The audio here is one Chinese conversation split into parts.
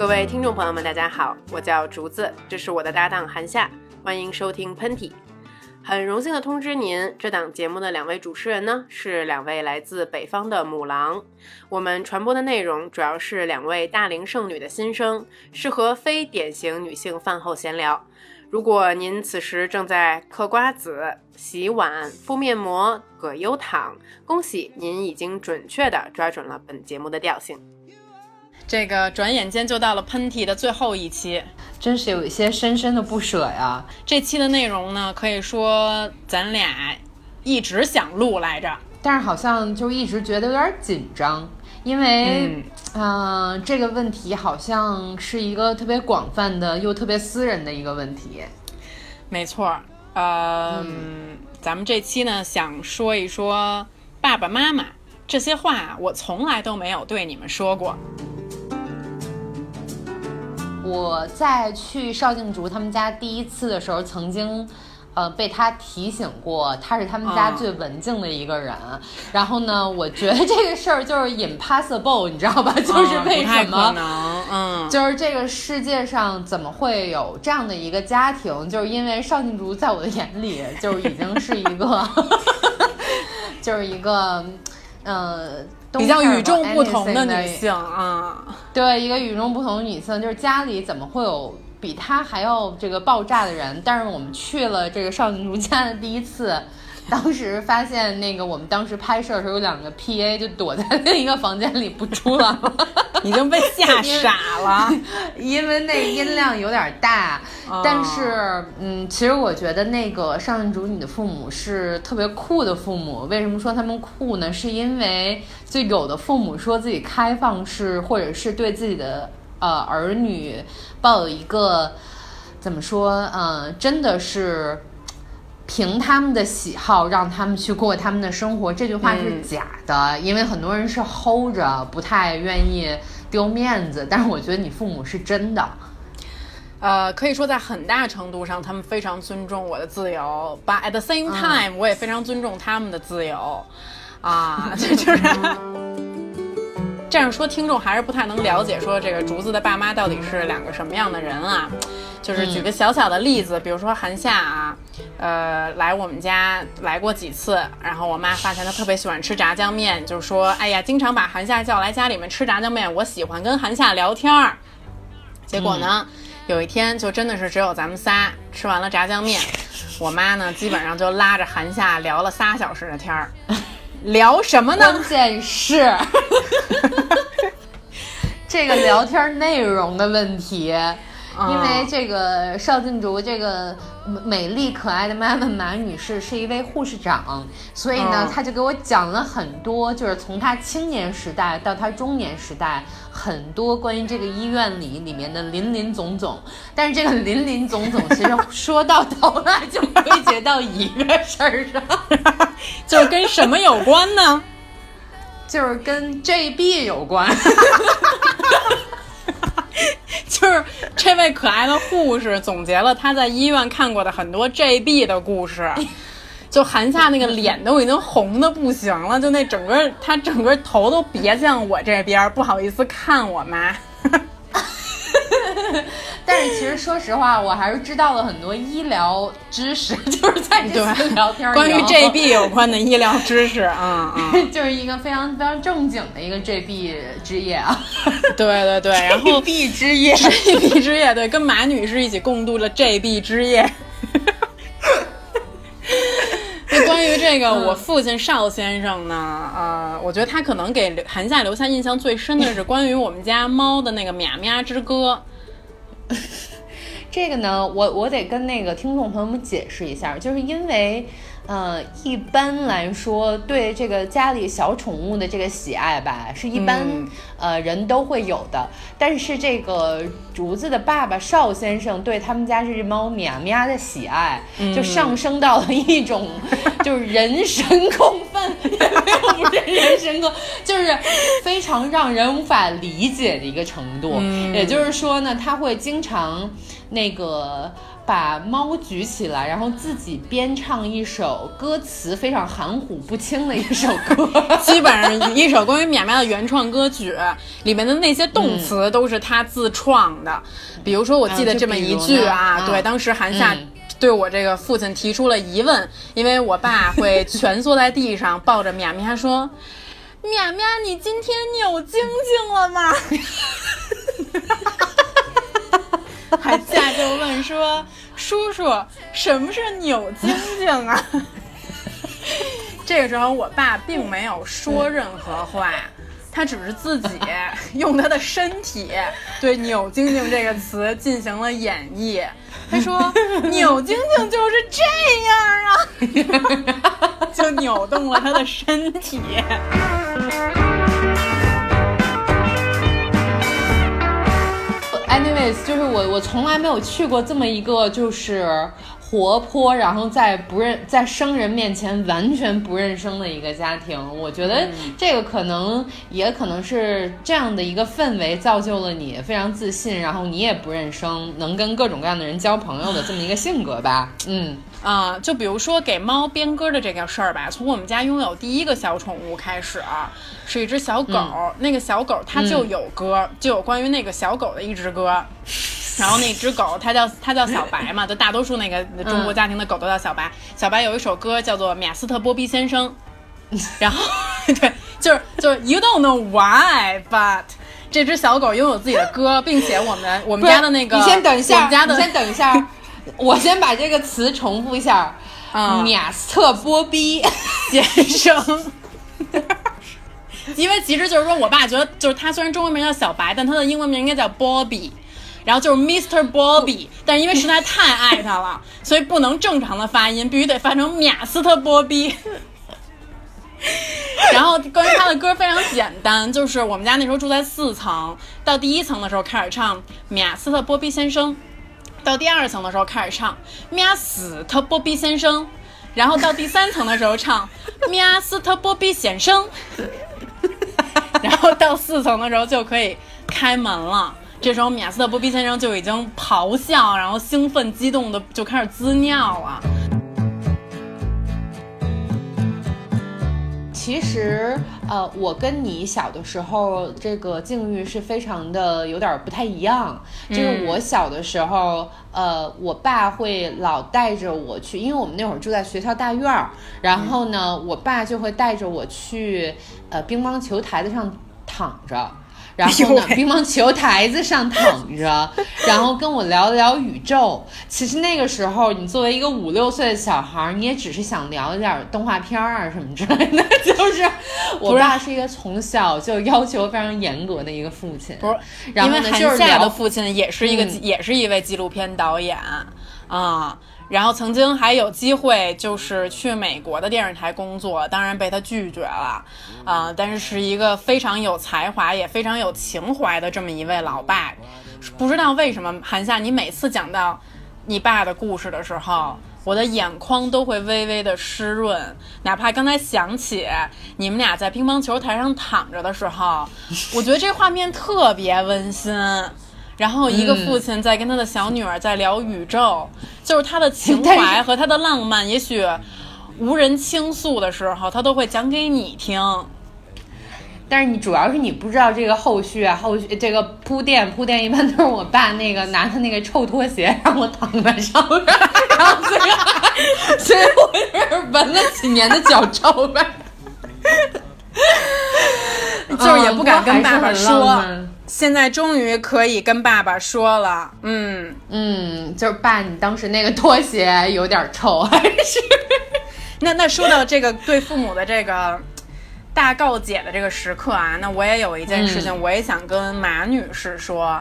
各位听众朋友们，大家好，我叫竹子，这是我的搭档韩夏，欢迎收听喷嚏。很荣幸的通知您，这档节目的两位主持人呢是两位来自北方的母狼。我们传播的内容主要是两位大龄剩女的心声，适合非典型女性饭后闲聊。如果您此时正在嗑瓜子、洗碗、敷面膜、葛优躺，恭喜您已经准确地抓准了本节目的调性。这个转眼间就到了喷嚏的最后一期，真是有一些深深的不舍呀。这期的内容呢，可以说咱俩一直想录来着，但是好像就一直觉得有点紧张，因为，嗯，这个问题好像是一个特别广泛的又特别私人的一个问题。没错，呃，咱们这期呢，想说一说爸爸妈妈这些话，我从来都没有对你们说过。我在去邵静竹他们家第一次的时候，曾经，呃，被他提醒过，他是他们家最文静的一个人。然后呢，我觉得这个事儿就是 impossible，你知道吧？就是为什么？嗯，就是这个世界上怎么会有这样的一个家庭？就是因为邵静竹在我的眼里，就已经是一个，就是一个，呃。比较与众不同的女性啊，对，一个与众不同的女性，就是家里怎么会有比她还要这个爆炸的人？但是我们去了这个少女如家的第一次。当时发现那个，我们当时拍摄的时候有两个 P A 就躲在另一个房间里不出来了，已经被吓傻了，因为 那音量有点大。但是，嗯，其实我觉得那个上任主你的父母是特别酷的父母。为什么说他们酷呢？是因为就有的父母说自己开放式，或者是对自己的呃儿女抱有一个怎么说？嗯，真的是。凭他们的喜好让他们去过他们的生活，这句话是假的，因为很多人是 hold 着，不太愿意丢面子。但是我觉得你父母是真的，呃，可以说在很大程度上，他们非常尊重我的自由，but at the same time，我也非常尊重他们的自由，啊，这 就是。这样说，听众还是不太能了解，说这个竹子的爸妈到底是两个什么样的人啊？就是举个小小的例子，比如说韩夏啊，呃，来我们家来过几次，然后我妈发现她特别喜欢吃炸酱面，就说，哎呀，经常把韩夏叫来家里面吃炸酱面，我喜欢跟韩夏聊天儿。结果呢，有一天就真的是只有咱们仨吃完了炸酱面，我妈呢基本上就拉着韩夏聊了仨小时的天儿。聊什么呢？关键是 这个聊天内容的问题，因为这个邵静竹这个。美丽可爱的妈妈马女士是一位护士长，所以呢，她就给我讲了很多，就是从她青年时代到她中年时代，很多关于这个医院里里面的林林总总。但是这个林林总总，其实说到头来就归结到一个事儿上，就是跟什么有关呢？就是跟 JB 有关。就是这位可爱的护士总结了他在医院看过的很多 JB 的故事，就韩夏那个脸都已经红的不行了，就那整个他整个头都别向我这边，不好意思看我妈。但是其实说实话，我还是知道了很多医疗知识，就是在这次聊天关于 JB 有关的医疗知识啊，就是一个非常非常正经的一个 JB 之夜啊。对对对，然后 JB 之夜，JB 之夜，对，跟马女士一起共度了 JB 之夜。那关于这个，我父亲邵先生呢，呃，我觉得他可能给韩夏留下印象最深的是关于我们家猫的那个喵喵之歌。这个呢，我我得跟那个听众朋友们解释一下，就是因为。呃，一般来说，对这个家里小宠物的这个喜爱吧，是一般呃人都会有的。但是这个竹子的爸爸邵先生对他们家这只猫喵喵的喜爱，就上升到了一种 就是人神共愤，也没有不是人神共，就是非常让人无法理解的一个程度。也就是说呢，他会经常那个。把猫举起来，然后自己编唱一首歌词非常含糊不清的一首歌，基本上一首关于淼淼的原创歌曲，里面的那些动词都是他自创的。比如说，我记得这么一句啊，对，当时韩夏对我这个父亲提出了疑问，因为我爸会蜷缩在地上抱着淼淼说：“淼淼，你今天扭晶晶了吗？” 韩夏就问说：“叔叔，什么是扭晶晶啊？” 这个时候，我爸并没有说任何话，他只是自己用他的身体对“扭晶晶”这个词进行了演绎。他说：“扭晶晶就是这样啊！”就扭动了他的身体。Anyways，就是我，我从来没有去过这么一个就是活泼，然后在不认在生人面前完全不认生的一个家庭。我觉得这个可能也可能是这样的一个氛围造就了你非常自信，然后你也不认生，能跟各种各样的人交朋友的这么一个性格吧。嗯。啊，就比如说给猫编歌的这个事儿吧，从我们家拥有第一个小宠物开始，是一只小狗。那个小狗它就有歌，就有关于那个小狗的一支歌。然后那只狗它叫它叫小白嘛，就大多数那个中国家庭的狗都叫小白。小白有一首歌叫做《米斯特波比先生》，然后对，就是就是 You don't know why, but 这只小狗拥有自己的歌，并且我们我们家的那个你先等一下，家的先等一下。我先把这个词重复一下，米斯特波比先生，因为其实就是说我爸觉得，就是他虽然中文名叫小白，但他的英文名应该叫 Bobby，然后就是 Mr. Bobby，但因为实在太爱他了，所以不能正常的发音，必须得发成米斯特波比。然后关于他的歌非常简单，就是我们家那时候住在四层，到第一层的时候开始唱米斯特波比先生。到第二层的时候开始唱米斯特波比先生，然后到第三层的时候唱米斯特波比先生，然后到四层的时候就可以开门了。这时候米斯特波比先生就已经咆哮，然后兴奋激动的就开始滋尿了。其实，呃，我跟你小的时候这个境遇是非常的有点不太一样。就是我小的时候，呃，我爸会老带着我去，因为我们那会儿住在学校大院儿，然后呢，我爸就会带着我去，呃，乒乓球台子上躺着。然后呢，乒乓球台子上躺着，然后跟我聊聊宇宙。其实那个时候，你作为一个五六岁的小孩，你也只是想聊一点动画片啊什么之类的。就是我爸是一个从小就要求非常严格的一个父亲。不是，因为韩夏的父亲也是一个，也是一位纪录片导演啊。然后曾经还有机会，就是去美国的电视台工作，当然被他拒绝了，啊，但是是一个非常有才华也非常有情怀的这么一位老爸。不知道为什么，韩夏，你每次讲到你爸的故事的时候，我的眼眶都会微微的湿润，哪怕刚才想起你们俩在乒乓球台上躺着的时候，我觉得这画面特别温馨。然后一个父亲在跟他的小女儿在聊宇宙，就是他的情怀和他的浪漫，也许无人倾诉的时候，他都会讲给你听。但是你主要是你不知道这个后续啊，后续这个铺垫铺垫，一般都是我爸那个拿他那个臭拖鞋让我躺在上面，然后所以所以我是闻了几年的脚臭呗，就是也不敢跟爸爸说。现在终于可以跟爸爸说了，嗯嗯，就是爸，你当时那个拖鞋有点臭，还是？那那说到这个对父母的这个大告解的这个时刻啊，那我也有一件事情，我也想跟马女士说，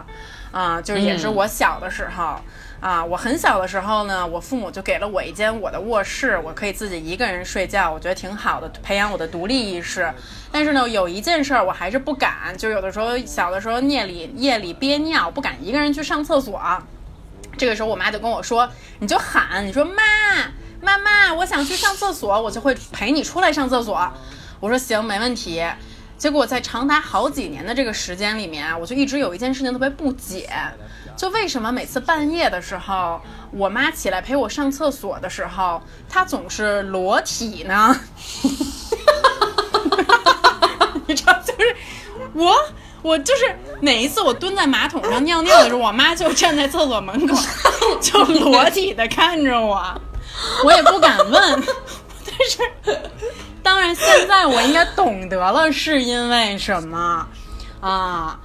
啊，就是也是我小的时候。啊，我很小的时候呢，我父母就给了我一间我的卧室，我可以自己一个人睡觉，我觉得挺好的，培养我的独立意识。但是呢，有一件事儿我还是不敢，就有的时候小的时候夜里夜里憋尿，不敢一个人去上厕所。这个时候我妈就跟我说：“你就喊，你说妈妈妈，我想去上厕所，我就会陪你出来上厕所。”我说行，没问题。结果在长达好几年的这个时间里面啊，我就一直有一件事情特别不解，就为什么每次半夜的时候，我妈起来陪我上厕所的时候，她总是裸体呢？你知道，就是我，我就是哪一次我蹲在马桶上尿尿的时候，我妈就站在厕所门口，就裸体的看着我，我也不敢问，但是。当然，现在我应该懂得了是因为什么啊？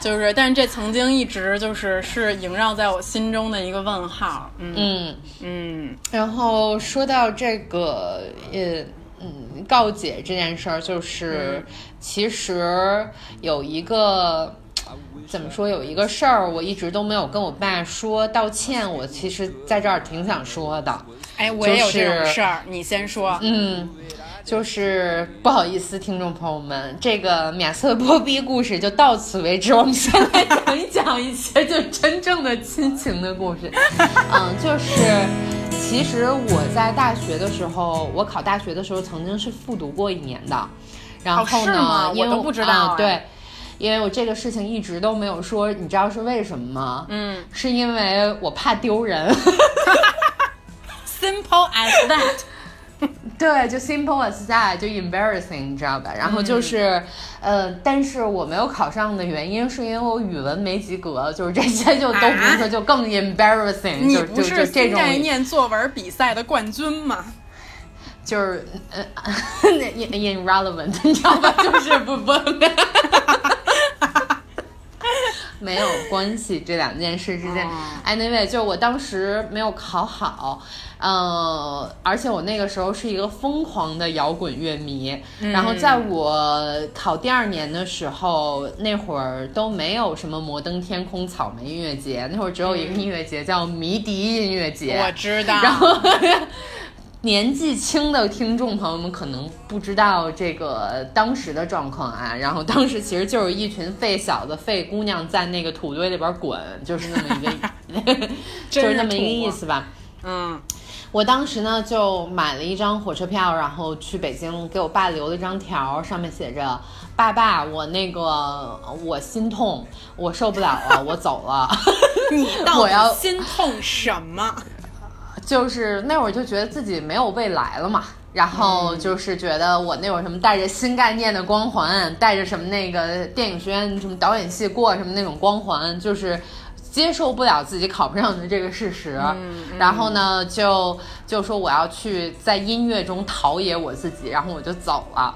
就是，但是这曾经一直就是是萦绕在我心中的一个问号。嗯嗯。然后说到这个，呃嗯，告解这件事儿，就是其实有一个怎么说，有一个事儿，我一直都没有跟我爸说道歉。我其实在这儿挺想说的。哎，我也有这种事儿，你先说。嗯。就是不好意思，听众朋友们，这个免色波比故事就到此为止。我们先来讲一讲一些就真正的亲情的故事。嗯，就是其实我在大学的时候，我考大学的时候曾经是复读过一年的。然后呢，我都不知道。对，因为我这个事情一直都没有说，你知道是为什么吗？嗯，是因为我怕丢人。Simple as that。对，就 simple as that，就 embarrassing，你知道吧？然后就是，呃，但是我没有考上的原因是因为我语文没及格，就是这些就都不是说就更 embarrassing，你不是这种概念作文比赛的冠军吗？就是呃，irrelevant，你知道吧？就是不不。没有关系，这两件事之间。Anyway，就我当时没有考好，呃，而且我那个时候是一个疯狂的摇滚乐迷。然后在我考第二年的时候，那会儿都没有什么摩登天空草莓音乐节，那会儿只有一个音乐节叫迷笛音乐节。我知道。然后。年纪轻的听众朋友们可能不知道这个当时的状况啊，然后当时其实就是一群废小子、废姑娘在那个土堆里边滚，就是那么一个，就是那么一个意思吧。嗯，我当时呢就买了一张火车票，然后去北京，给我爸留了一张条，上面写着：“爸爸，我那个我心痛，我受不了了，我走了。”你到底心痛什么？就是那会儿就觉得自己没有未来了嘛，然后就是觉得我那会儿什么带着新概念的光环，带着什么那个电影学院什么导演系过什么那种光环，就是接受不了自己考不上的这个事实，然后呢就就说我要去在音乐中陶冶我自己，然后我就走了，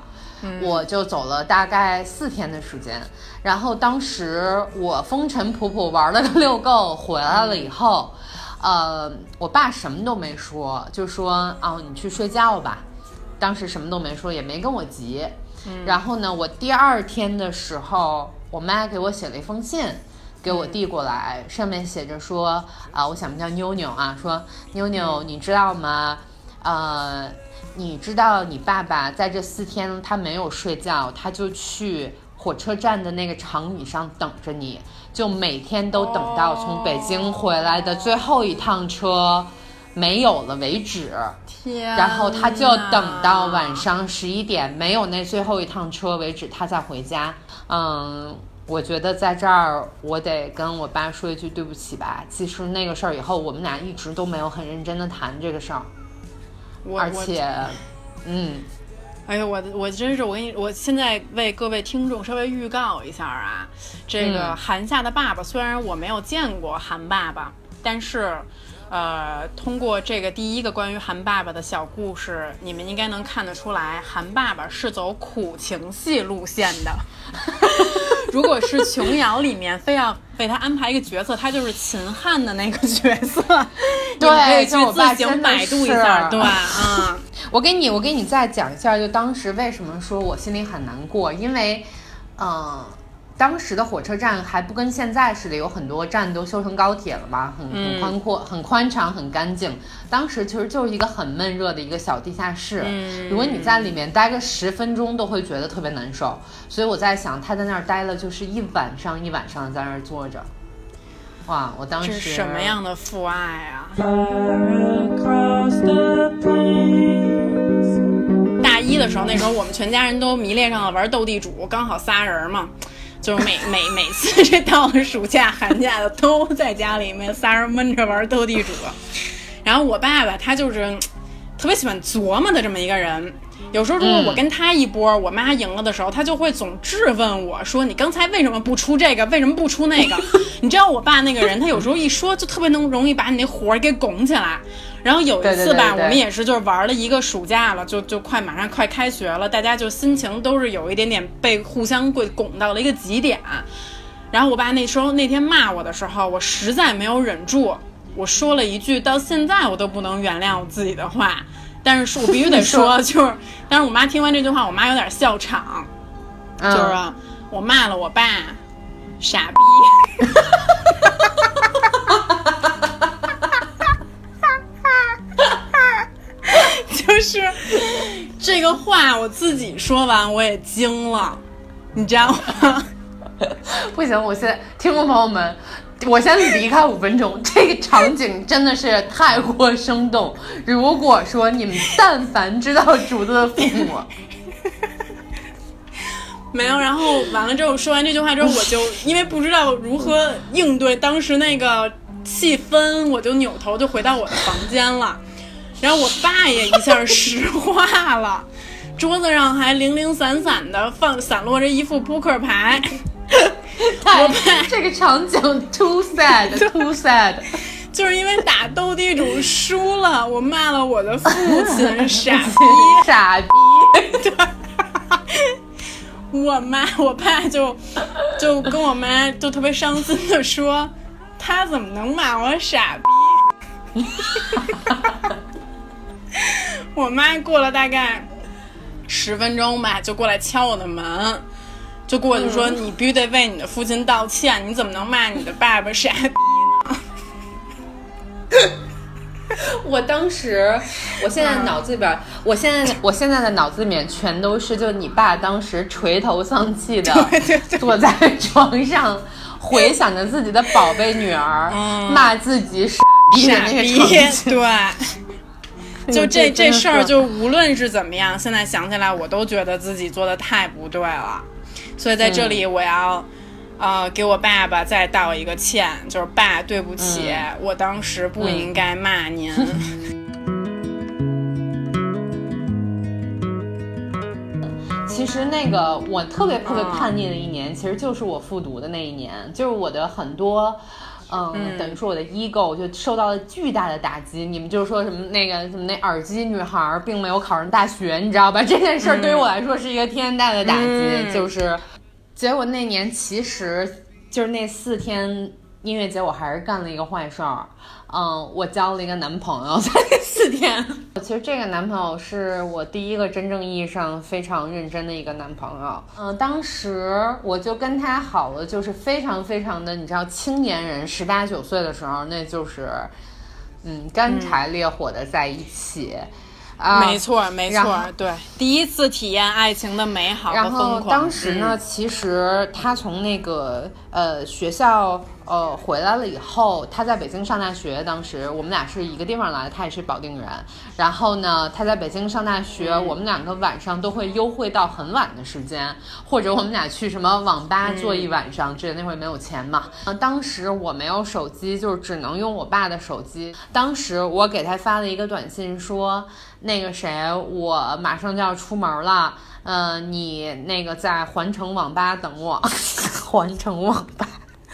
我就走了大概四天的时间，然后当时我风尘仆仆玩了个 遛够，回来了以后。呃，我爸什么都没说，就说哦，你去睡觉吧。当时什么都没说，也没跟我急。然后呢，我第二天的时候，我妈给我写了一封信，给我递过来，上面写着说啊，我想叫妞妞啊，说妞妞，你知道吗？呃，你知道你爸爸在这四天他没有睡觉，他就去火车站的那个长椅上等着你。就每天都等到从北京回来的最后一趟车没有了为止，天，然后他就等到晚上十一点没有那最后一趟车为止，他再回家。嗯，我觉得在这儿我得跟我爸说一句对不起吧。其实那个事儿以后我们俩一直都没有很认真的谈这个事儿，而且，嗯。哎呦，我我真是我跟你，我现在为各位听众稍微预告一下啊，这个韩夏的爸爸虽然我没有见过韩爸爸，但是，呃，通过这个第一个关于韩爸爸的小故事，你们应该能看得出来，韩爸爸是走苦情戏路线的。如果是琼瑶里面非要为他安排一个角色，他就是秦汉的那个角色。对，就自行百度一下，对，嗯。我给你，我给你再讲一下，就当时为什么说我心里很难过，因为，嗯，当时的火车站还不跟现在似的，有很多站都修成高铁了嘛，很很宽阔，很宽敞，很干净。当时其实就是一个很闷热的一个小地下室，如果你在里面待个十分钟，都会觉得特别难受。所以我在想，他在那儿待了就是一晚上一晚上在那儿坐着，哇，我当时什么样的父爱啊！大一的时候，那时候我们全家人都迷恋上了玩斗地主，刚好仨人嘛，就是每每每次这到了暑假寒假的都在家里面仨人闷着玩斗地主。然后我爸爸他就是特别喜欢琢磨的这么一个人。有时候如果我跟他一波，我妈赢了的时候，他就会总质问我说：“你刚才为什么不出这个？为什么不出那个？” 你知道我爸那个人，他有时候一说就特别能容易把你那火给拱起来。然后有一次吧，我们也是就是玩了一个暑假了，就就快马上快开学了，大家就心情都是有一点点被互相会拱到了一个极点。然后我爸那时候那天骂我的时候，我实在没有忍住，我说了一句到现在我都不能原谅我自己的话。但是，我必须得 说，就是，但是我妈听完这句话，我妈有点笑场，就是我骂了我爸，傻逼，就是这个话我自己说完我也惊了，你知道吗？不行，我现在听众朋友们。我先离开五分钟，这个场景真的是太过生动。如果说你们但凡知道竹子的父母，没有，然后完了之后说完这句话之后，我就 因为不知道如何应对当时那个气氛，我就扭头就回到我的房间了。然后我爸也一下石化了，桌子上还零零散散的放散落着一副扑克牌。太这个场景 too sad too sad，就是因为打斗地主输了，我骂了我的父亲 傻逼 傻逼。对，我妈我爸就就跟我妈就特别伤心的说，他怎么能骂我傻逼？我妈过了大概十分钟吧，就过来敲我的门。就过去说，你必须得为你的父亲道歉，你怎么能骂你的爸爸傻逼呢？我当时，我现在脑子里边，我现在我现在的脑子里面全都是，就你爸当时垂头丧气的 坐在床上，回想着自己的宝贝女儿骂自己傻逼的那个场景。对，就这这事儿，就无论是怎么样，现在想起来，我都觉得自己做的太不对了。所以在这里，我要，呃，给我爸爸再道一个歉，就是爸，对不起，我当时不应该骂您。其实那个我特别特别叛逆的一年，其实就是我复读的那一年，就是我的很多，嗯，等于说我的 ego 就受到了巨大的打击。你们就是说什么那个什么那耳机女孩并没有考上大学，你知道吧？这件事儿对于我来说是一个天大的打击，就是。结果那年其实就是那四天音乐节，我还是干了一个坏事儿。嗯，我交了一个男朋友，在那四天。其实这个男朋友是我第一个真正意义上非常认真的一个男朋友。嗯，当时我就跟他好了，就是非常非常的，你知道，青年人十八九岁的时候，那就是，嗯，干柴烈火的在一起。啊没错，没错，对，第一次体验爱情的美好然后当时呢，其实他从那个呃学校呃回来了以后，他在北京上大学。当时我们俩是一个地方来的，他也是保定人。然后呢，他在北京上大学，我们两个晚上都会幽会到很晚的时间，或者我们俩去什么网吧坐一晚上。这那会没有钱嘛？嗯，当时我没有手机，就是只能用我爸的手机。当时我给他发了一个短信说。那个谁，我马上就要出门了，嗯，你那个在环城网吧等我，环城网吧。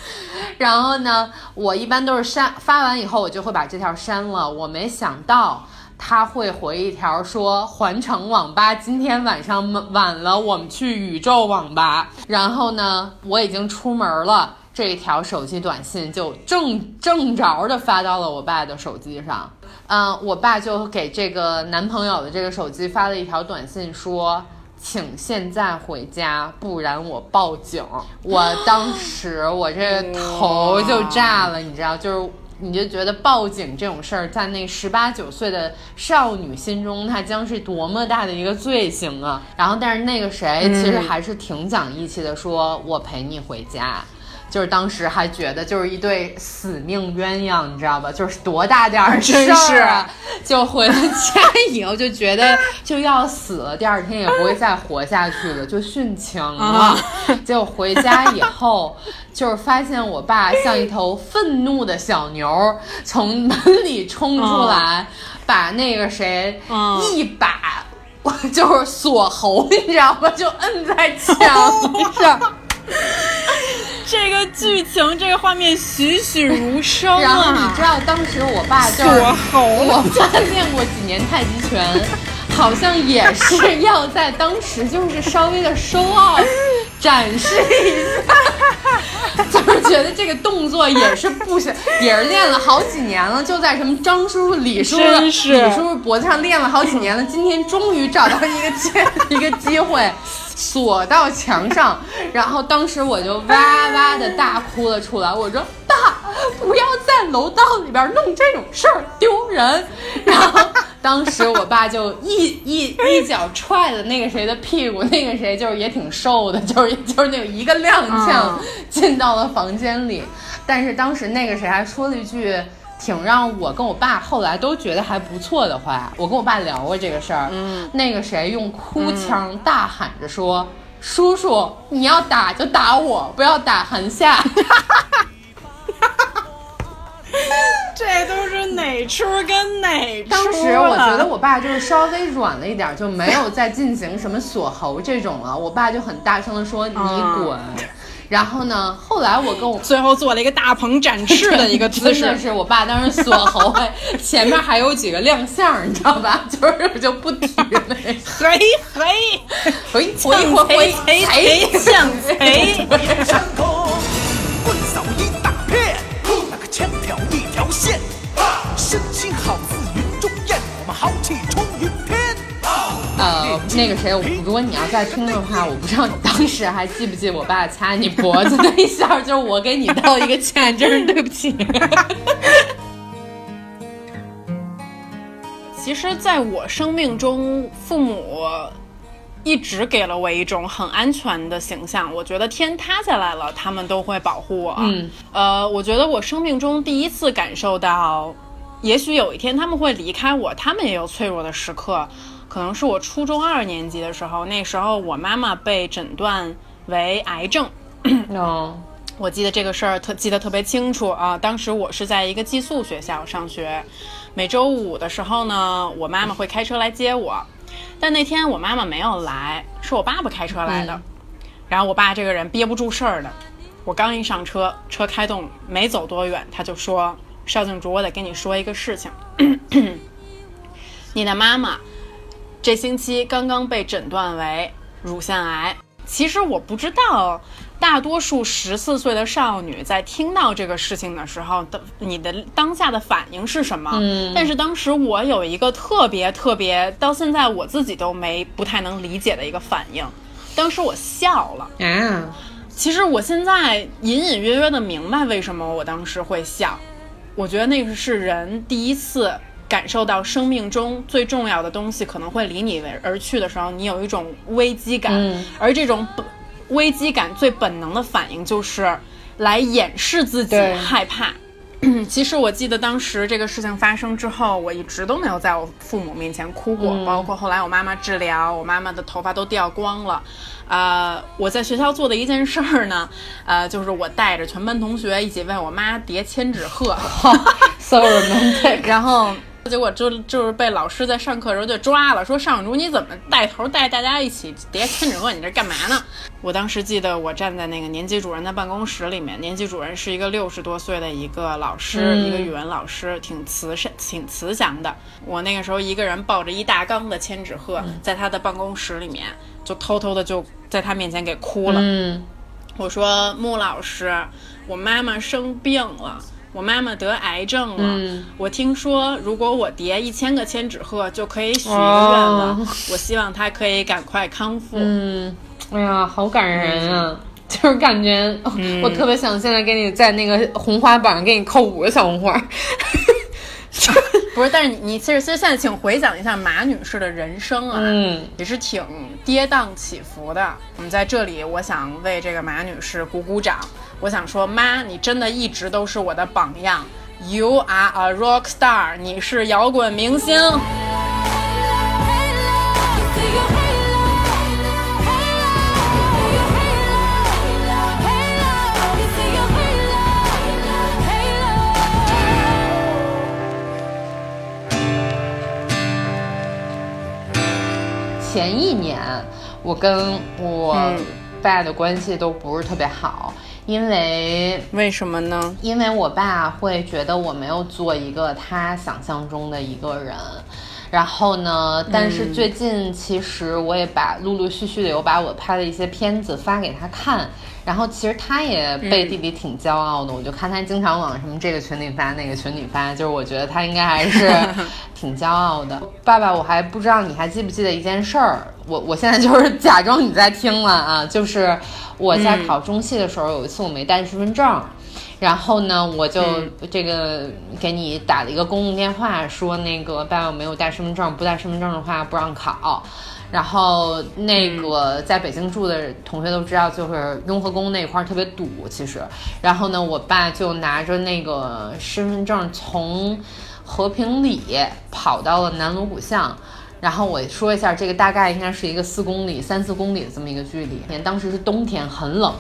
然后呢，我一般都是删发完以后，我就会把这条删了。我没想到他会回一条说环城网吧今天晚上晚了，我们去宇宙网吧。然后呢，我已经出门了，这一条手机短信就正正着的发到了我爸的手机上。嗯，我爸就给这个男朋友的这个手机发了一条短信，说：“请现在回家，不然我报警。”我当时我这头就炸了，你知道，就是你就觉得报警这种事儿，在那十八九岁的少女心中，它将是多么大的一个罪行啊！然后，但是那个谁其实还是挺讲义气的，说我陪你回家。就是当时还觉得就是一对死命鸳鸯，你知道吧？就是多大点儿事真是儿啊，就回了家以后就觉得就要死了，第二天也不会再活下去了，就殉情了。啊结果回家以后，就是发现我爸像一头愤怒的小牛，从门里冲出来，把那个谁嗯一把。就是锁喉，你知道吗？就摁在墙上，这个剧情，这个画面栩栩如生啊！然后你知道当时我爸就锁是喉我爸练过几年太极拳，好像也是要在当时就是稍微的 show off 展示一下，就是觉得这个动作也是不行，也是练了好几年了，就在什么张叔叔、李叔叔、李叔叔脖子上练了好几年了，今天终于找到一个机一个机会。锁到墙上，然后当时我就哇哇的大哭了出来。我说：“爸，不要在楼道里边弄这种事儿，丢人。”然后当时我爸就一 一一脚踹了那个谁的屁股，那个谁就是也挺瘦的，就是就是那种一个踉跄嗯进到了房间里。但是当时那个谁还说了一句。挺让我跟我爸后来都觉得还不错的话，我跟我爸聊过这个事儿。嗯，那个谁用哭腔大喊着说：“叔叔，你要打就打我，不要打韩夏。这都是哪出跟哪出、”啊？当时我觉得我爸就是稍微软了一点，就没有再进行什么锁喉这种了。我爸就很大声的说：“你滚。然后呢，后来我跟我最后做了一个大鹏展翅的一个姿势。真的，是我爸当时锁喉，哎前面还有几个亮相，你知道吧？就是我就不提了。嘿嘿，回回回回回向回。枪口，棍扫一大片，那个枪挑一条线，那个谁，如果你要再听的话，我不知道你当时还记不记我爸掐你脖子那一下，就是我给你道一个歉，真是对不起。其实，在我生命中，父母一直给了我一种很安全的形象。我觉得天塌下来了，他们都会保护我。嗯，呃，我觉得我生命中第一次感受到，也许有一天他们会离开我，他们也有脆弱的时刻。可能是我初中二年级的时候，那时候我妈妈被诊断为癌症。哦，我记得这个事儿特记得特别清楚啊！当时我是在一个寄宿学校上学，每周五的时候呢，我妈妈会开车来接我，但那天我妈妈没有来，是我爸爸开车来的。嗯然后我爸这个人憋不住事儿的，我刚一上车，车开动没走多远，他就说：“邵静竹，我得跟你说一个事情，你的妈妈这星期刚刚被诊断为乳腺癌。”其实我不知道，大多数十四岁的少女在听到这个事情的时候的你的当下的反应是什么？嗯但是当时我有一个特别特别，到现在我自己都没不太能理解的一个反应。当时我笑了。啊，其实我现在隐隐约约的明白为什么我当时会笑。我觉得那个是人第一次感受到生命中最重要的东西可能会离你而去的时候，你有一种危机感，嗯而这种本危机感最本能的反应就是来掩饰自己害怕。其实我记得当时这个事情发生之后，我一直都没有在我父母面前哭过，嗯包括后来我妈妈治疗，我妈妈的头发都掉光了。呃，我在学校做的一件事儿呢，呃，就是我带着全班同学一起为我妈叠千纸鹤，，so romantic。然后结果就就是被老师在上课的时候就抓了，说尚竹你怎么带头带大家一起叠千纸鹤？你这干嘛呢？我当时记得我站在那个年级主任的办公室里面，年级主任是一个六十多岁的一个老师，嗯一个语文老师，挺慈善、挺慈祥的。我那个时候一个人抱着一大缸的千纸鹤，在他的办公室里面，就偷偷的就在他面前给哭了。嗯，我说穆老师，我妈妈生病了，我妈妈得癌症了。嗯我听说如果我叠一千个千纸鹤就可以许一个愿望，哦我希望她可以赶快康复。嗯，哎呀，好感人啊！就是感觉，哦嗯我特别想现在给你在那个红花榜上给你扣五个小红花。不不是，但是你你其实其实现在请回想一下马女士的人生啊，嗯，也是挺跌宕起伏的。我们在这里，我想为这个马女士鼓鼓掌。我想说，妈，你真的一直都是我的榜样。You are a rock star，你是摇滚明星。前一年我跟我嗯爸的关系都不是特别好，因为为什么呢？因为我爸会觉得我没有做一个他想象中的一个人。然后呢？但是最近其实我也把陆陆续续的有把我拍的一些片子发给他看，然后其实他也背地里挺骄傲的。我就看他经常往什么这个群里发那个群里发，就是我觉得他应该还是 挺骄傲的。爸爸，我还不知道你还记不记得一件事儿，我我现在就是 假装你在听了啊，就是我在考中戏的时候，有一次我没带身份证。然后呢，我就这个给你打了一个公共电话，说那个爸爸没有带身份证，不带身份证的话不让考。然后那个在北京住的同学都知道，就是雍和宫那块儿特别堵，其实。然后呢，我爸就拿着那个身份证从和平里跑到了南锣鼓巷。然后我说一下，这个大概应该是一个四公里、三四公里的这么一个距离。当时是冬天，很冷。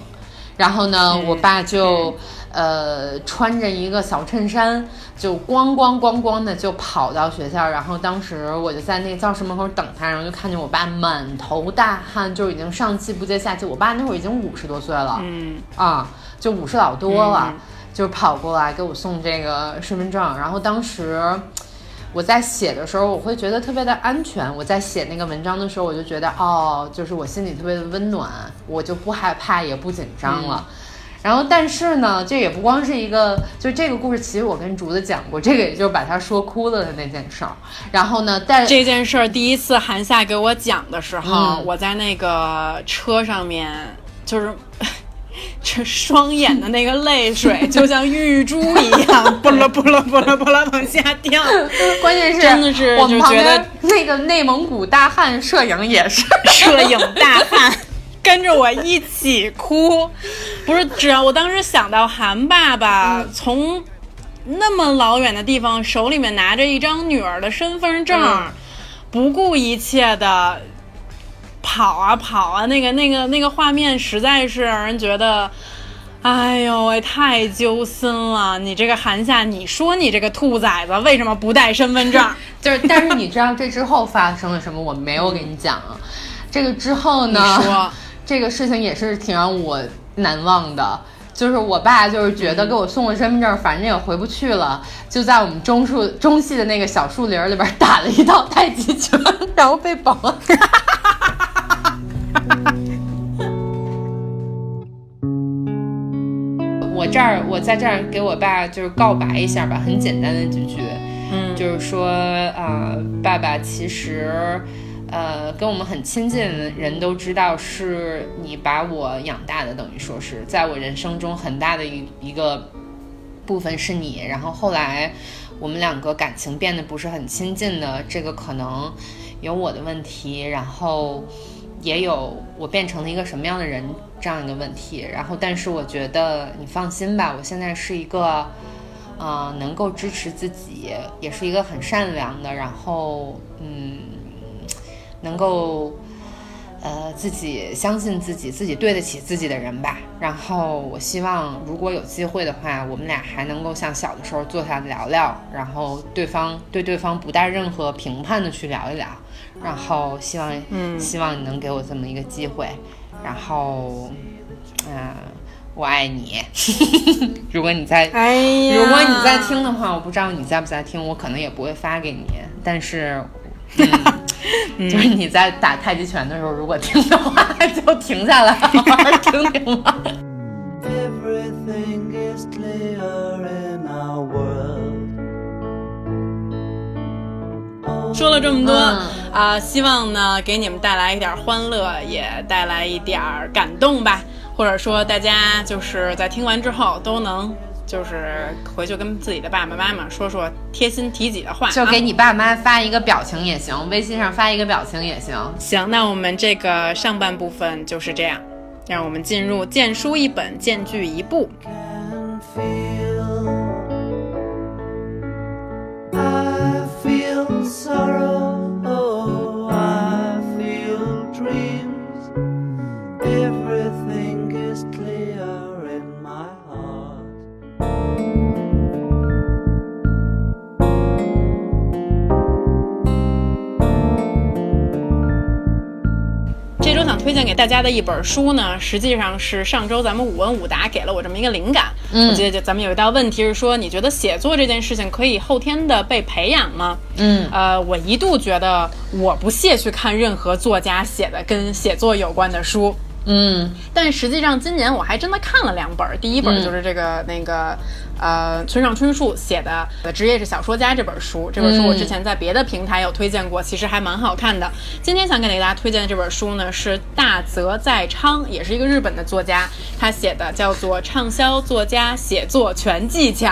然后呢，我爸就。呃，穿着一个小衬衫，就咣咣咣咣的就跑到学校，然后当时我就在那个教室门口等他，然后就看见我爸满头大汗，就已经上气不接下气。我爸那会儿已经五十多岁了，嗯啊，就五十老多了，就跑过来给我送这个身份证。然后当时我在写的时候，我会觉得特别的安全。我在写那个文章的时候，我就觉得哦，就是我心里特别的温暖，我就不害怕也不紧张了。然后，但是呢，这也不光是一个，就这个故事，其实我跟竹子讲过，这个也就是把他说哭了的那件事儿。然后呢，但这件事儿第一次韩夏给我讲的时候，嗯我在那个车上面，就是这 双眼的那个泪水，就像玉珠一样，不啦不啦不啦不啦往下掉。关键是真的是我们旁就觉得边那个内蒙古大汉摄影也是，摄影大汉跟着我一起哭，不是，只要我当时想到韩爸爸从那么老远的地方手里面拿着一张女儿的身份证，嗯不顾一切的跑啊跑啊，那个那个那个画面实在是让人觉得。哎呦喂，太揪心了！你这个韩夏，你说你这个兔崽子为什么不带身份证？就是，但是你知道这之后发生了什么？我没有给你讲。这个之后呢？你说这个事情也是挺让我难忘的。就是我爸就是觉得给我送了身份证，反正也回不去了，就在我们中树中戏的那个小树林里边打了一道太极拳，然后被保安。我这儿，我在这儿给我爸就是告白一下吧，很简单的几句，嗯，就是说啊、爸爸其实，呃，跟我们很亲近的人都知道是你把我养大的，等于说是在我人生中很大的一一个部分是你，然后后来我们两个感情变得不是很亲近的，这个可能有我的问题，然后也有我变成了一个什么样的人这样一个问题，然后但是我觉得你放心吧，我现在是一个。呃，能够支持自己，也是一个很善良的，然后嗯，能够呃自己相信自己，自己对得起自己的人吧。然后我希望，如果有机会的话，我们俩还能够像小的时候坐下聊聊，然后对方对对方不带任何评判的去聊一聊。然后希望，嗯希望你能给我这么一个机会。然后，嗯、我爱你。如果你在，哎，如果你在听的话，我不知道你在不在听，我可能也不会发给你。但是，嗯，就是你在打太极拳的时候，如果听的话，就停下来，好好听听吧。Everything is clear in our world. 说了这么多嗯啊、希望呢给你们带来一点欢乐，也带来一点感动吧，或者说大家就是在听完之后都能就是回去跟自己的爸爸妈妈说说贴心提己的话、啊，就给你爸妈发一个表情也行，微信上发一个表情也行。行，那我们这个上半部分就是这样，让我们进入荐书一本，荐剧一部。can feel. I feel sorrow, 推荐给大家的一本书呢，实际上是上周咱们五文五答给了我这么一个灵感。嗯，我记得就咱们有一道问题是说，你觉得写作这件事情可以后天的被培养吗？嗯，呃，我一度觉得我不屑去看任何作家写的跟写作有关的书。嗯但实际上今年我还真的看了两本儿，第一本就是这个、那个呃村上春树写的《的职业是小说家》这本书，这本书我之前在别的平台有推荐过，其实还蛮好看的。今天想给大家推荐的这本书呢是大泽在昌，也是一个日本的作家，他写的叫做《畅销作家写作全技巧》。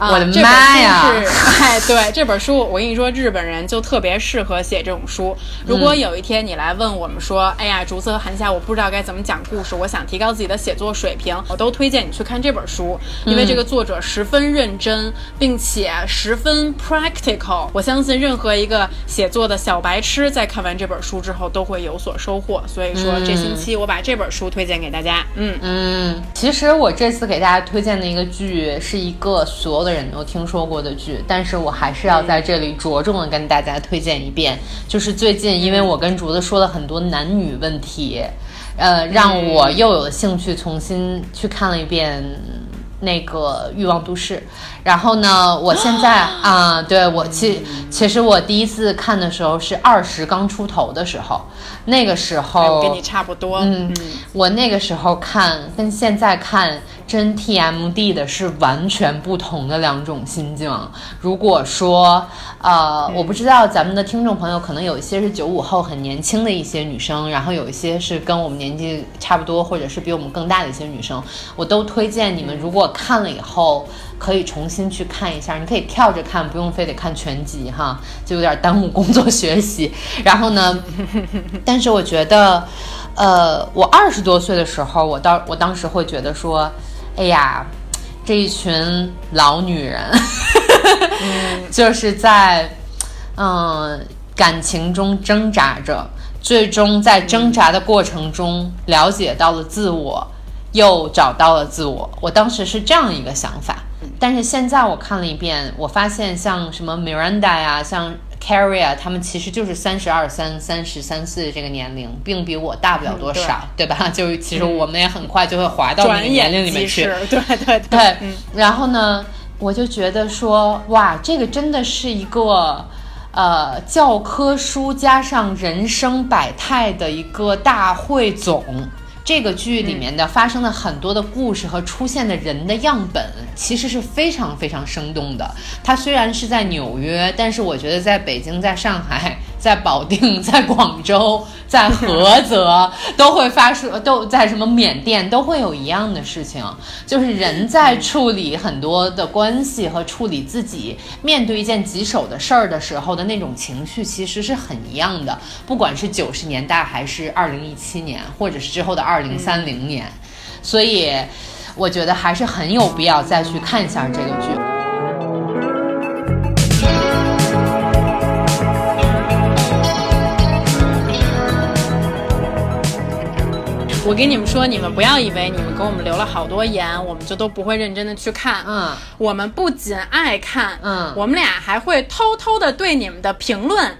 啊，我的这本妈呀书是哎，对这本书，我跟你说，日本人就特别适合写这种书。如果有一天你来问我们说，哎呀，竹子和韩夏，我不知道该怎么讲故事，我想提高自己的写作水平，我都推荐你去看这本书，因为这个作者十分认真，并且十分 practical。我相信任何一个写作的小白痴在看完这本书之后都会有所收获。所以说，这星期我把这本书推荐给大家。嗯嗯，其实我这次给大家推荐的一个剧是一个所有的人都听说过的剧，但是我还是要在这里着重的跟大家推荐一遍。就是最近，因为我跟竹子说了很多男女问题，呃，让我又有兴趣重新去看了一遍。那个欲望都市，然后呢，我现在啊、对我其其实我第一次看的时候是二十刚出头的时候，那个时哎候跟你差不多。嗯，我那个时候看跟现在看真 TMD 的是完全不同的两种心境。如果说，呃，我不知道咱们的听众朋友可能有一些是九五后很年轻的一些女生，然后有一些是跟我们年纪差不多，或者是比我们更大的一些女生，我都推荐你们，如果看了以后。可以重新去看一下，你可以跳着看，不用非得看全集哈，就有点耽误工作学习。然后呢，但是我觉得，呃，我二十多岁的时候，我当我当时会觉得说，哎呀，这一群老女人，就是在嗯感情中挣扎着，最终在挣扎的过程中了解到了自我，又找到了自我。我当时是这样一个想法，但是现在我看了一遍，我发现像什么 Miranda 呀，像 Carrie 啊，他们其实就是三十二三、三十三四这个年龄，并比我大不了多少，对吧？就其实我们也很快就会滑到那个年龄里面去。逝，对对对，嗯然后呢，我就觉得说，哇，这个真的是一个。呃，教科书加上人生百态的一个大汇总。这个剧里面的发生的很多的故事和出现的人的样本，其实是非常非常生动的。它虽然是在纽约，但是我觉得在北京、在上海、在保定、在广州、在 菏泽都会发生，都在什么缅甸都会有一样的事情，就是人在处理很多的关系和处理自己面对一件棘手的事儿的时候的那种情绪，其实是很一样的。不管是九十年代还是二零一七年，或者是之后的二零三零年，所以我觉得还是很有必要再去看一下这个剧。我跟你们说，你们不要以为你们给我们留了好多言，我们就都不会认真的去看。嗯，我们不仅爱看，嗯我们俩还会偷偷的对你们的评论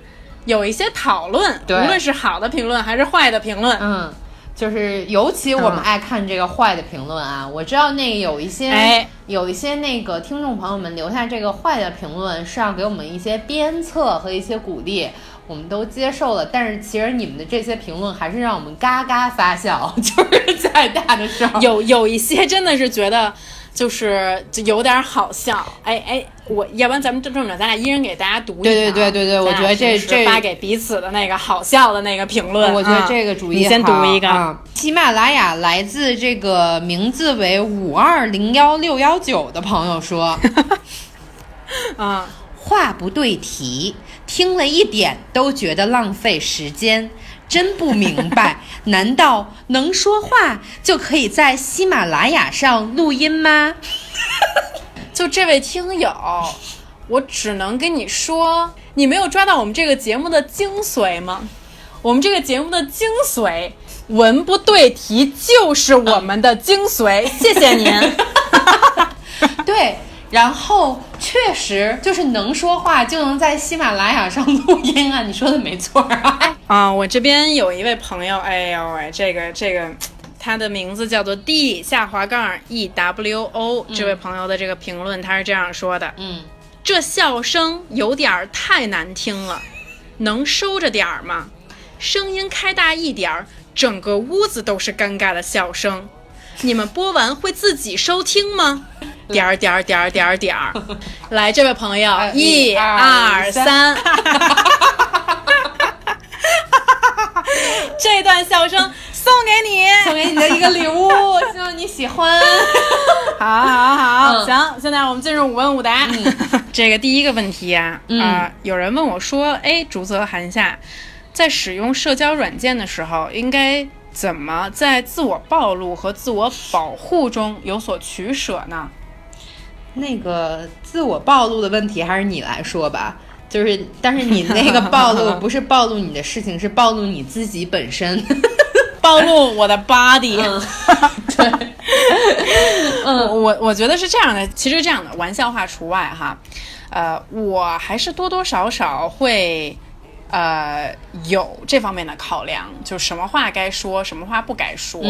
有一些讨论，对无论是好的评论还是坏的评论。嗯，就是尤其我们嗯爱看这个坏的评论啊，我知道那个有一些、哎有一些那个听众朋友们留下这个坏的评论是要给我们一些鞭策和一些鼓励。我们都接受了，但是其实你们的这些评论还是让我们嘎嘎发笑，就是在大的时候，有有一些真的是觉得。就是就有点好笑，哎哎，我要不然咱们这这么着，咱俩一人给大家读一对对对对对我觉得这这发给彼此的那个好笑的那个评论，我觉得啊这个主意你先读一个。嗯喜马拉雅来自这个名字为五二零幺六幺九的朋友说，啊，话不对题，听了一点都觉得浪费时间。真不明白，难道能说话就可以在喜马拉雅上录音吗？就这位听友，我只能跟你说，你没有抓到我们这个节目的精髓吗？我们这个节目的精髓，文不对题就是我们的精髓。谢谢您。对，然后确实就是能说话就能在喜马拉雅上录音啊，你说的没错啊。啊，我这边有一位朋友，哎呦喂，这个这个，他的名字叫做 D 下滑杠 E W O，、这位朋友的这个评论他是这样说的：嗯，这笑声有点儿太难听了，能收着点儿吗？声音开大一点儿，整个屋子都是尴尬的笑声。你们播完会自己收听吗？点儿点儿点儿点儿点儿，来，这位朋友，一二二三，这段笑声送给你，送给你的一个礼物，希望你喜欢。好好好，嗯行，现在我们进入五问五答。这个第一个问题啊，嗯啊、有人问我说，哎，竹泽寒夏，在使用社交软件的时候，应该怎么在自我暴露和自我保护中有所取舍呢？那个自我暴露的问题还是你来说吧。就是，但是你那个暴露不是暴露你的事情，是暴露你自己本身。暴露我的 body。对，嗯，我我觉得是这样的，其实这样的玩笑话除外哈，呃，我还是多多少少会。呃，有这方面的考量，就什么话该说，什么话不该说，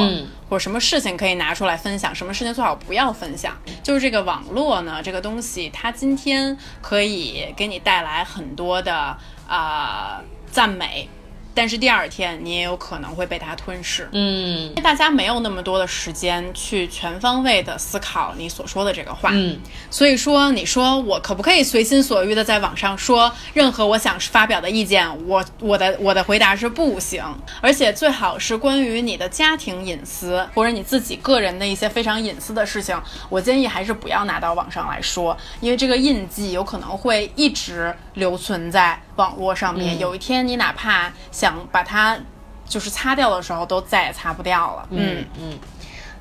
或者什么事情可以拿出来分享，什么事情最好不要分享。就是这个网络呢，这个东西，它今天可以给你带来很多的啊、赞美，但是第二天你也有可能会被它吞噬。嗯因为大家没有那么多的时间去全方位的思考你所说的这个话，嗯，所以说你说我可不可以随心所欲的在网上说任何我想发表的意见？我我的我的回答是不行，而且最好是关于你的家庭隐私或者你自己个人的一些非常隐私的事情，我建议还是不要拿到网上来说，因为这个印记有可能会一直留存在网络上面，有一天你哪怕想把它。就是擦掉的时候，都再也擦不掉了。嗯嗯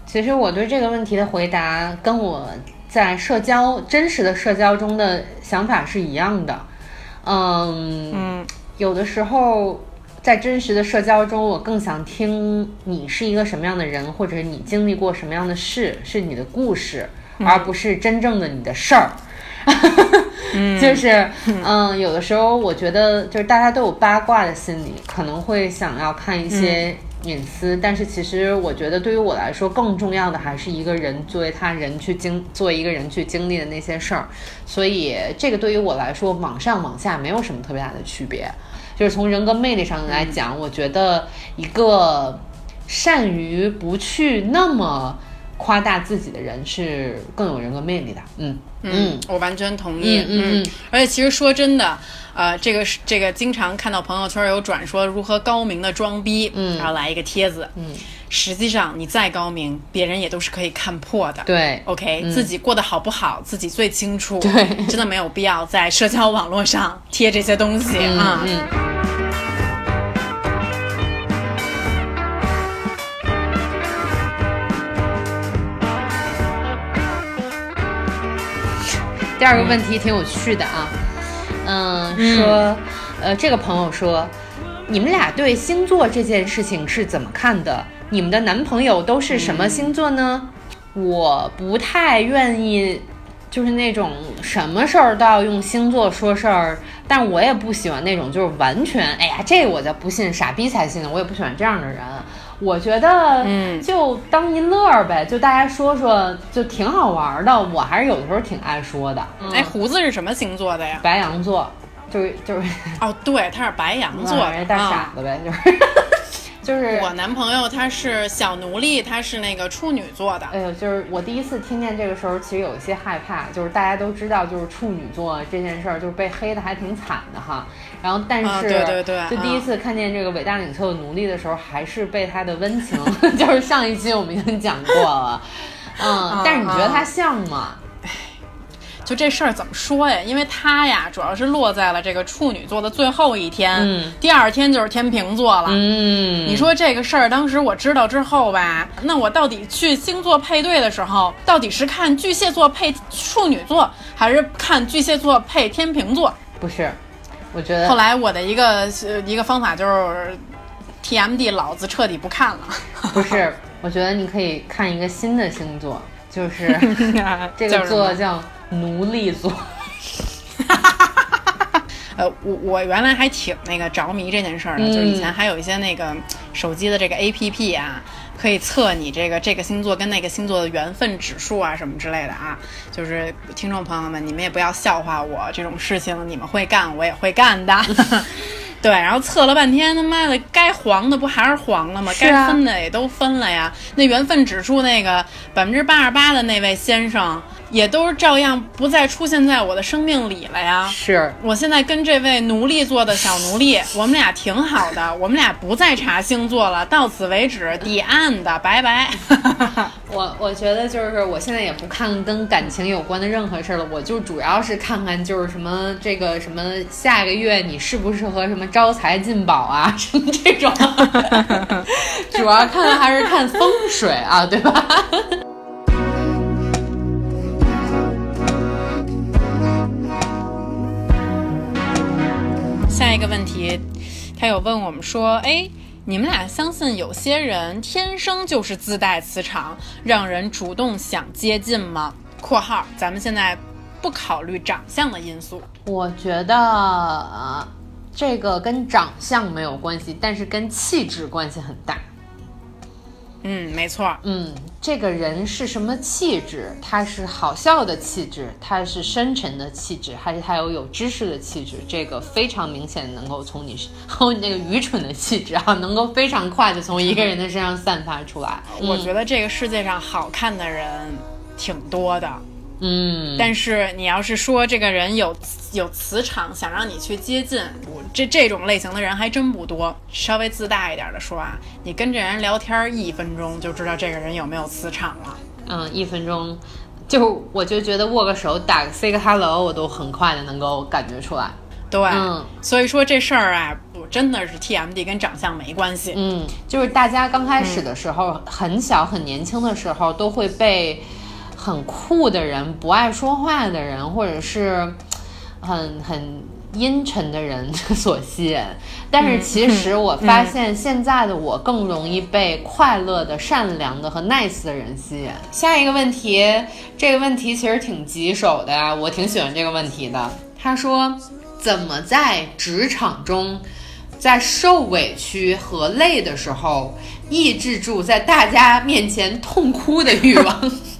其实我对这个问题的回答跟我在社交真实的社交中的想法是一样的。嗯嗯有的时候在真实的社交中，我更想听你是一个什么样的人，或者你经历过什么样的事，是你的故事，而不是真正的你的事儿。就是，嗯，有的时候我觉得，就是大家都有八卦的心理，可能会想要看一些隐私，但是其实我觉得对于我来说，更重要的还是一个人作为他人去经，作为一个人去经历的那些事儿。所以这个对于我来说，往上往下没有什么特别大的区别。就是从人格魅力上来讲，我觉得一个善于不去那么夸大自己的人是更有人格魅力的。嗯嗯，我完全同意。嗯而且其实说真的，呃，这个是这个经常看到朋友圈有转说如何高明的装逼，嗯然后来一个帖子，嗯，实际上你再高明，别人也都是可以看破的。对 OK，、自己过得好不好，自己最清楚。对真的没有必要在社交网络上贴这些东西啊。嗯。第二个问题挺有趣的啊，嗯，说，呃，这个朋友说，你们俩对星座这件事情是怎么看的？你们的男朋友都是什么星座呢？我不太愿意，就是那种什么事儿都要用星座说事儿，但我也不喜欢那种就是完全，哎呀，这我就不信，傻逼才信的，我也不喜欢这样的人。我觉得，嗯就当一乐儿呗，就大家说说，就挺好玩的。我还是有的时候挺爱说的。哎，胡子是什么星座的呀？白羊座，就是就是哦，对，他是白羊座 大傻啊。子呗，就是就是我男朋友他是小奴隶，他是那个处女座的。哎呦，就是我第一次听见这个时候，其实有一些害怕。就是大家都知道，就是处女座这件事儿，就是被黑的还挺惨的哈。然后，但是、啊对对对就第一次看见这个伟大领袖的奴隶的时候，还是被他的温情，就是上一期我们已经讲过了。嗯，但是你觉得他像吗？就这事儿怎么说呀？因为他呀，主要是落在了这个处女座的最后一天，嗯第二天就是天平座了。嗯，你说这个事儿，当时我知道之后吧，那我到底去星座配对的时候，到底是看巨蟹座配处女座，还是看巨蟹座配天平座？不是，我觉得后来我的一个呃一个方法就是，TMD 老子彻底不看了。不是，我觉得你可以看一个新的星座，就是 这个座叫奴隶座。呃，我我原来还挺那个着迷这件事儿的，嗯就是以前还有一些那个手机的这个 A P P 啊，可以测你这个这个星座跟那个星座的缘分指数啊什么之类的啊。就是听众朋友们，你们也不要笑话我这种事情，你们会干，我也会干的。对，然后测了半天，他妈的该黄的不还是黄了吗？啊该分的也都分了呀。那缘分指数那个百分之八十八的那位先生，也都是照样不再出现在我的生命里了呀。是，我现在跟这位奴隶做的小奴隶，我们俩挺好的，我们俩不再查星座了，到此为止，抵岸的，拜拜。我我觉得就是我现在也不看跟感情有关的任何事儿了，我就主要是看看就是什么这个什么下个月你适不适合什么招财进宝啊什么这种，主要看还是看风水啊，对吧？下一个问题，他有问我们说，哎，你们俩相信有些人天生就是自带磁场，让人主动想接近吗？（括号咱们现在不考虑长相的因素。我觉得、这个跟长相没有关系，但是跟气质关系很大。）嗯，没错。嗯，这个人是什么气质？他是好笑的气质，他是深沉的气质，还是他有有知识的气质？这个非常明显能够从你和你 那个愚蠢的气质啊，能够非常快的从一个人的身上散发出来。我觉得这个世界上好看的人挺多的，嗯，但是你要是说这个人有有磁场，想让你去接近，我这这种类型的人还真不多。稍微自大一点的说啊，你跟这人聊天一分钟就知道这个人有没有磁场了。嗯，一分钟，就我就觉得握个手、打个 say 个 hello，我都很快的能够感觉出来。对，嗯所以说这事儿啊，不真的是 TMD 跟长相没关系。嗯，就是大家刚开始的时候，很小很年轻的时候，都会被很酷的人、不爱说话的人，或者是很很阴沉的人 所吸引。但是其实我发现，现在的我更容易被快乐的、善良的和 nice 的人吸引。下一个问题，这个问题其实挺棘手的呀，我挺喜欢这个问题的。他说，怎么在职场中？在受委屈和累的时候，抑制住在大家面前痛哭的欲望。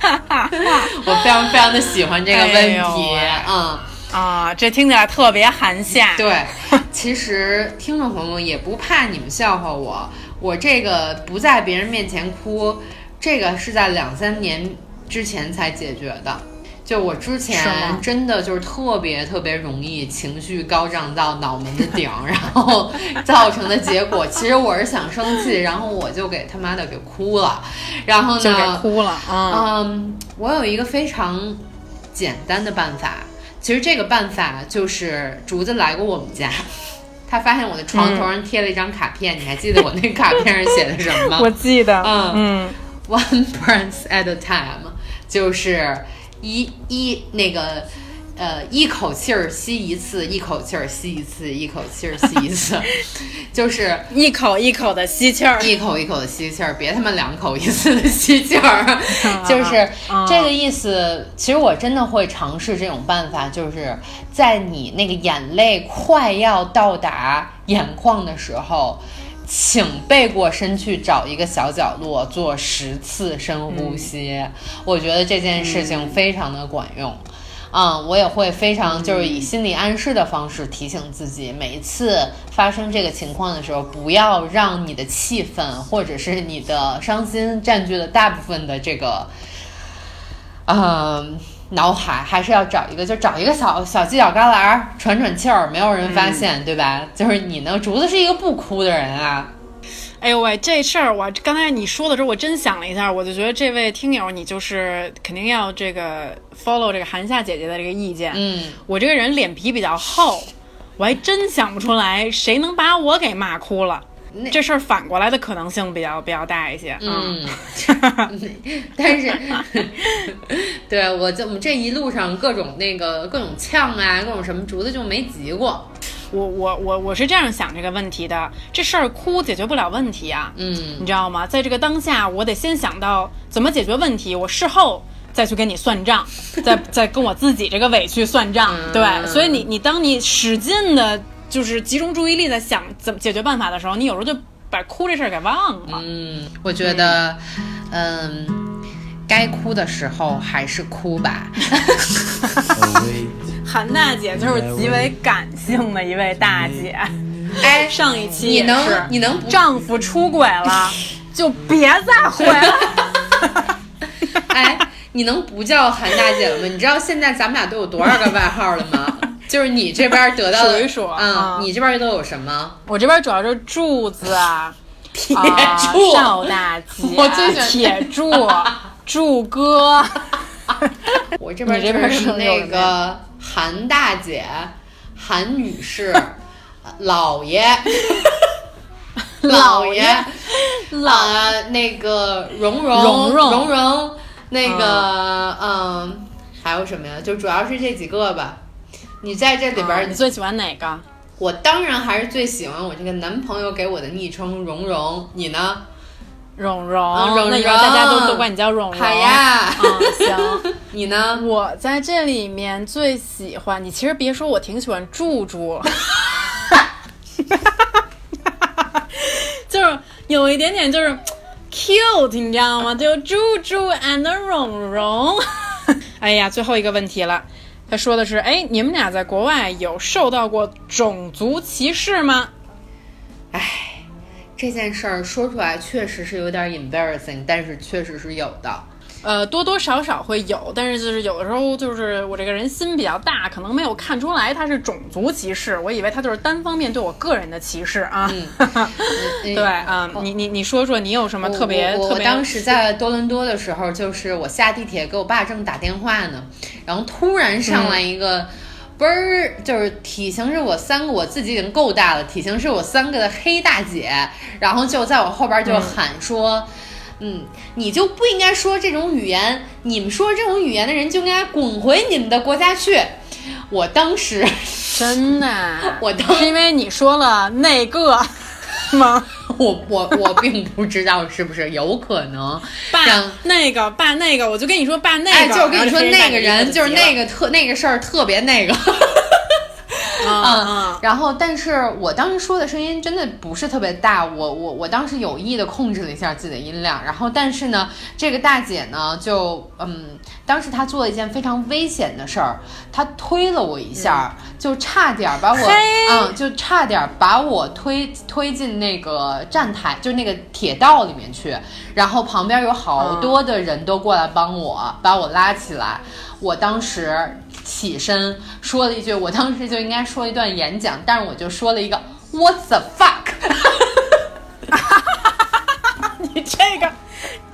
我非常非常的喜欢这个问题，喂嗯，啊，这听起来特别寒夏。对，其实听众朋友们也不怕你们笑话我，我这个不在别人面前哭，这个是在两三年之前才解决的。就我之前真的就是特别特别容易情绪高涨到脑门子顶，然后造成的结果，其实我是想生气，然后我就给他妈的给哭了，然后呢就给哭了啊！嗯，我有一个非常简单的办法，其实这个办法就是竹子来过我们家，他发现我的床头上贴了一张卡片，你还记得我那卡片上写的什么？吗？我记得嗯。嗯。One prince at a time，就是一一那个呃一口气儿吸一次，一口气儿吸一次，一口气儿吸一次，就是一口一口的吸气儿。一口一口的吸气儿，别他妈两口一次的吸气儿，就是这个意思。其实我真的会尝试这种办法，就是在你那个眼泪快要到达眼眶的时候，请背过身去找一个小角落做十次深呼吸。我觉得这件事情非常的管用。嗯，我也会非常就是以心理暗示的方式提醒自己，每一次发生这个情况的时候，不要让你的气愤或者是你的伤心占据了大部分的这个，嗯。脑海还是要找一个，就找一个小小犄角旮旯儿喘喘气儿，没有人发现，对吧？就是你呢，竹子是一个不哭的人啊。哎呦喂，这事儿我刚才你说的时候，我真想了一下，我就觉得这位听友你就是肯定要这个 follow 这个韩夏姐姐的这个意见。嗯，我这个人脸皮比较厚，我还真想不出来谁能把我给骂哭了。这事儿反过来的可能性比较比较大一些。嗯，但是，对我就我们这一路上各种那个各种呛啊，各种什么竹子就没急过。我我我我是这样想这个问题的，这事儿哭解决不了问题啊。嗯，你知道吗？在这个当下，我得先想到怎么解决问题，我事后再去跟你算账，再再跟我自己这个委屈算账。对，所以你你当你使劲的。就是集中注意力在想怎么解决办法的时候，你有时候就把哭这事儿给忘了。嗯，我觉得，嗯，该哭的时候还是哭吧。韩大姐就是极为感性的一位大姐。哎，上一期你能你能丈夫出轨了，就别再回来。哎，你能不叫韩大姐了吗？你知道现在咱们俩都有多少个外号了吗？就是你这边得到的，数一数啊，你这边都有什么？我这边主要是柱子啊，铁柱、邵大姐，我最喜欢铁柱、柱哥。我这边你这边是那个韩大姐、韩女士、老爷、老爷、老那个蓉蓉、蓉蓉、蓉蓉，那个嗯，还有什么呀？就主要是这几个吧。你在这里边，你最喜欢哪个？我当然还是最喜欢我这个男朋友给我的昵称蓉蓉。你呢？蓉蓉，蓉蓉，大家都都管你叫蓉蓉。好呀，嗯，行。你呢？我在这里面最喜欢你。其实别说，我挺喜欢柱柱，就是有一点点就是 cute，你知道吗？就柱柱 and 蓉蓉。哎呀，最后一个问题了。他说的是：“哎，你们俩在国外有受到过种族歧视吗？”哎，这件事儿说出来确实是有点 embarrassing，但是确实是有的。呃，多多少少会有，但是就是有的时候，就是我这个人心比较大，可能没有看出来他是种族歧视，我以为他就是单方面对我个人的歧视啊。对啊，你你你说说，你有什么特别？我当时在多伦多的时候，就是我下地铁给我爸正打电话呢，然后突然上来一个，嘣儿，就是体型是我三个，我自己已经够大了，体型是我三个的黑大姐，然后就在我后边就喊说。嗯，你就不应该说这种语言。你们说这种语言的人就应该滚回你们的国家去。我当时 真的，我当时因为你说了那个吗？我我我并不知道是不是有可能。爸，那个爸那个，我就跟你说爸那个，哎，就跟你说那个人就是那个特那个事儿特别那个。嗯，然后，但是我当时说的声音真的不是特别大，我我我当时有意的控制了一下自己的音量，然后，但是呢，这个大姐呢，就嗯，当时她做了一件非常危险的事儿，她推了我一下，就差点把我，嗯，就差点把我推推进那个站台，就那个铁道里面去，然后旁边有好多的人都过来帮我把我拉起来，我当时。起身说了一句，我当时就应该说一段演讲，但是我就说了一个 What the fuck？你这个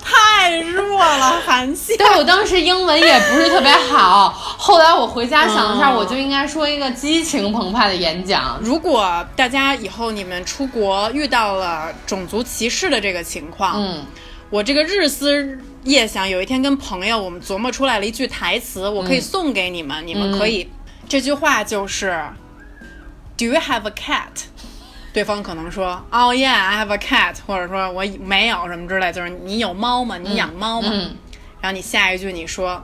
太弱了，韩信。对我当时英文也不是特别好，后来我回家想了一下，我就应该说一个激情澎湃的演讲。如果大家以后你们出国遇到了种族歧视的这个情况，嗯，我这个日思。夜想有一天跟朋友，我们琢磨出来了一句台词，我可以送给你们，你们可以。这句话就是，Do you have a cat？对方可能说，Oh yeah，I have a cat，或者说我没有什么之类，就是你有猫吗？你养猫吗？然后你下一句你说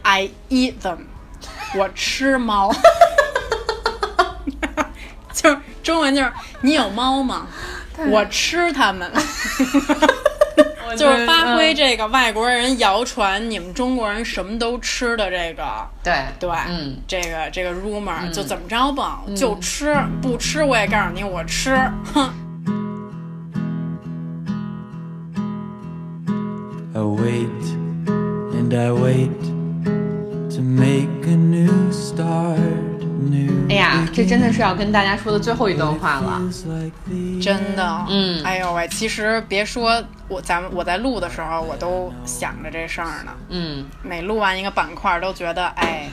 ，I eat them，我吃猫。就是中文就是你有猫吗？我吃它们。就是发挥这个外国人谣传你们中国人什么都吃的这个，对对，嗯，这个这个 rumor、就怎么着吧，就吃不吃我也告诉你我吃，哼。I wait and I wait to make a new start. 哎呀，这真的是要跟大家说的最后一段话了。真的，嗯哎呦喂，其实别说我，咱们我在录的时候，我都想着这事儿呢。嗯，每录完一个板块，都觉得哎，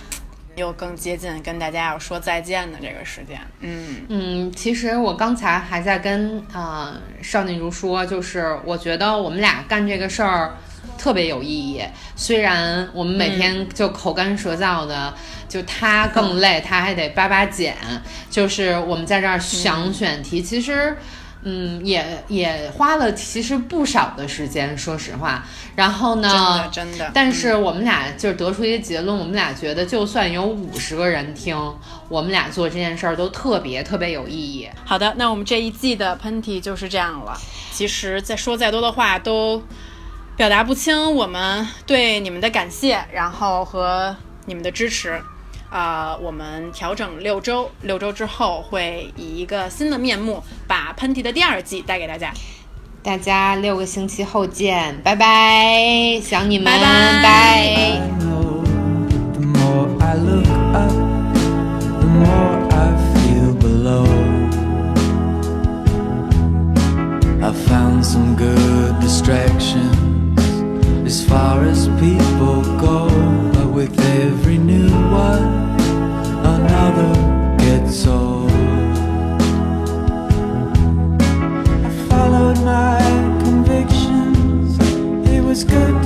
又更接近跟大家要说再见的这个时间。嗯，嗯，其实我刚才还在跟呃少女如说，就是我觉得我们俩干这个事儿特别有意义。虽然我们每天就口干舌燥的，就他更累，他还得叭叭剪，就是我们在这儿想选题，其实。嗯，也也花了其实不少的时间，说实话。然后呢，真的真的但是我们俩就是得出一个结论，我们俩觉得就算有五十个人听，我们俩做这件事儿都特别特别有意义。好的，那我们这一季的喷嚏就是这样了。其实再说再多的话都表达不清我们对你们的感谢，然后和你们的支持。啊、呃，我们调整六周，六周之后会以一个新的面目把《喷嚏》的第二季带给大家。大家六个星期后见，拜拜，想你们，拜拜。Found some good distractions as far as people go, but with every new one, another gets old. I followed my convictions, it was good.